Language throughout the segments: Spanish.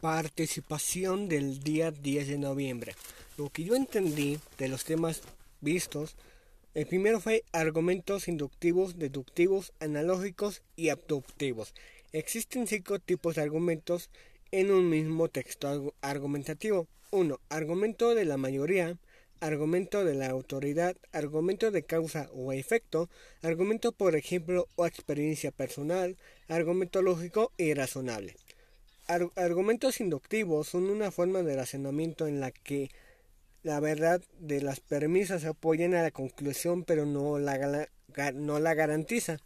Participación del día 10 de noviembre. Lo que yo entendí de los temas vistos, el primero fue argumentos inductivos, deductivos, analógicos y abductivos. Existen cinco tipos de argumentos en un mismo texto argumentativo. 1. Argumento de la mayoría, argumento de la autoridad, argumento de causa o efecto, argumento por ejemplo o experiencia personal, argumento lógico y razonable argumentos inductivos son una forma de razonamiento en la que la verdad de las premisas apoyan a la conclusión pero no la, no la garantiza.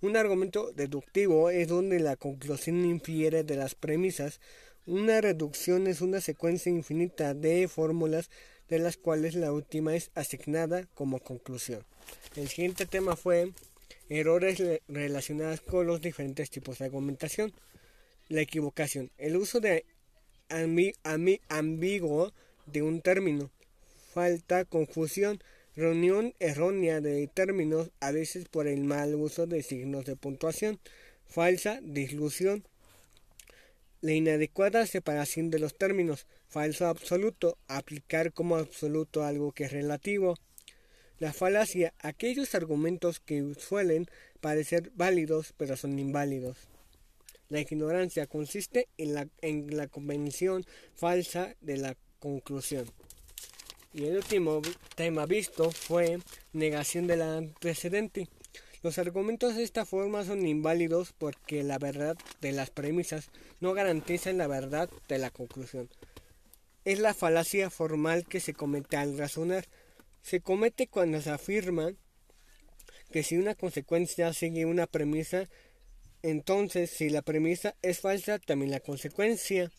Un argumento deductivo es donde la conclusión infiere de las premisas. Una reducción es una secuencia infinita de fórmulas de las cuales la última es asignada como conclusión. El siguiente tema fue errores relacionados con los diferentes tipos de argumentación. La equivocación. El uso de ambiguo de un término. Falta, confusión, reunión errónea de términos, a veces por el mal uso de signos de puntuación. Falsa, dislusión. La inadecuada separación de los términos. Falso absoluto. Aplicar como absoluto algo que es relativo. La falacia. Aquellos argumentos que suelen parecer válidos pero son inválidos. La ignorancia consiste en la, en la convención falsa de la conclusión. Y el último tema visto fue negación del antecedente. Los argumentos de esta forma son inválidos porque la verdad de las premisas no garantizan la verdad de la conclusión. Es la falacia formal que se comete al razonar. Se comete cuando se afirma que si una consecuencia sigue una premisa, entonces, si la premisa es falsa, también la consecuencia